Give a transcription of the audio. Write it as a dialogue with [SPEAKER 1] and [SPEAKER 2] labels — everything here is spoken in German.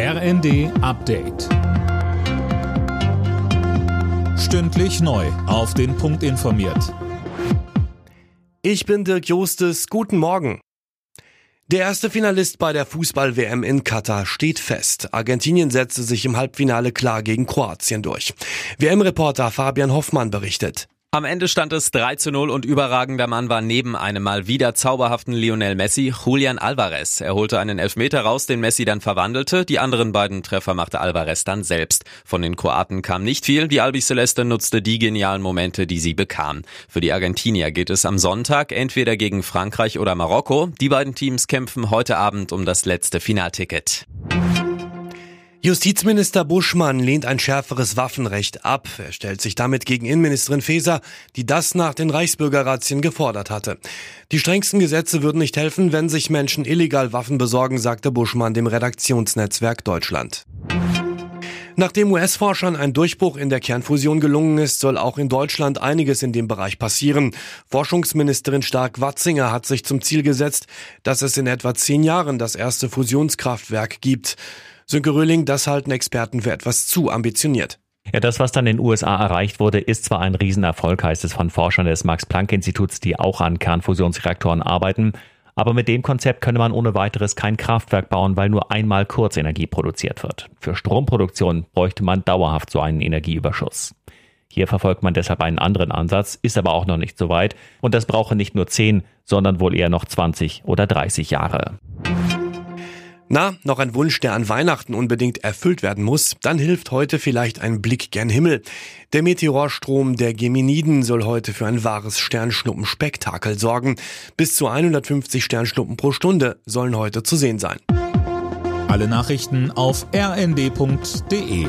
[SPEAKER 1] RND Update. Stündlich neu. Auf den Punkt informiert.
[SPEAKER 2] Ich bin Dirk Jostes. Guten Morgen. Der erste Finalist bei der Fußball-WM in Katar steht fest. Argentinien setzte sich im Halbfinale klar gegen Kroatien durch. WM-Reporter Fabian Hoffmann berichtet.
[SPEAKER 3] Am Ende stand es 3 zu 0 und überragender Mann war neben einem mal wieder zauberhaften Lionel Messi Julian Alvarez. Er holte einen Elfmeter raus, den Messi dann verwandelte. Die anderen beiden Treffer machte Alvarez dann selbst. Von den Kroaten kam nicht viel. Die Albiceleste nutzte die genialen Momente, die sie bekam. Für die Argentinier geht es am Sonntag entweder gegen Frankreich oder Marokko. Die beiden Teams kämpfen heute Abend um das letzte Finalticket.
[SPEAKER 2] Justizminister Buschmann lehnt ein schärferes Waffenrecht ab. Er stellt sich damit gegen Innenministerin Faeser, die das nach den Reichsbürgerratien gefordert hatte. Die strengsten Gesetze würden nicht helfen, wenn sich Menschen illegal Waffen besorgen, sagte Buschmann dem Redaktionsnetzwerk Deutschland. Nachdem US-Forschern ein Durchbruch in der Kernfusion gelungen ist, soll auch in Deutschland einiges in dem Bereich passieren. Forschungsministerin Stark-Watzinger hat sich zum Ziel gesetzt, dass es in etwa zehn Jahren das erste Fusionskraftwerk gibt. Sönke Röhling, das halten Experten für etwas zu ambitioniert.
[SPEAKER 4] Ja, das, was dann in den USA erreicht wurde, ist zwar ein Riesenerfolg, heißt es von Forschern des Max-Planck-Instituts, die auch an Kernfusionsreaktoren arbeiten. Aber mit dem Konzept könne man ohne weiteres kein Kraftwerk bauen, weil nur einmal Kurzenergie produziert wird. Für Stromproduktion bräuchte man dauerhaft so einen Energieüberschuss. Hier verfolgt man deshalb einen anderen Ansatz, ist aber auch noch nicht so weit. Und das brauche nicht nur 10, sondern wohl eher noch 20 oder 30 Jahre.
[SPEAKER 2] Na, noch ein Wunsch, der an Weihnachten unbedingt erfüllt werden muss? Dann hilft heute vielleicht ein Blick gen Himmel. Der Meteorstrom der Geminiden soll heute für ein wahres Sternschnuppenspektakel sorgen. Bis zu 150 Sternschnuppen pro Stunde sollen heute zu sehen sein.
[SPEAKER 1] Alle Nachrichten auf rnd.de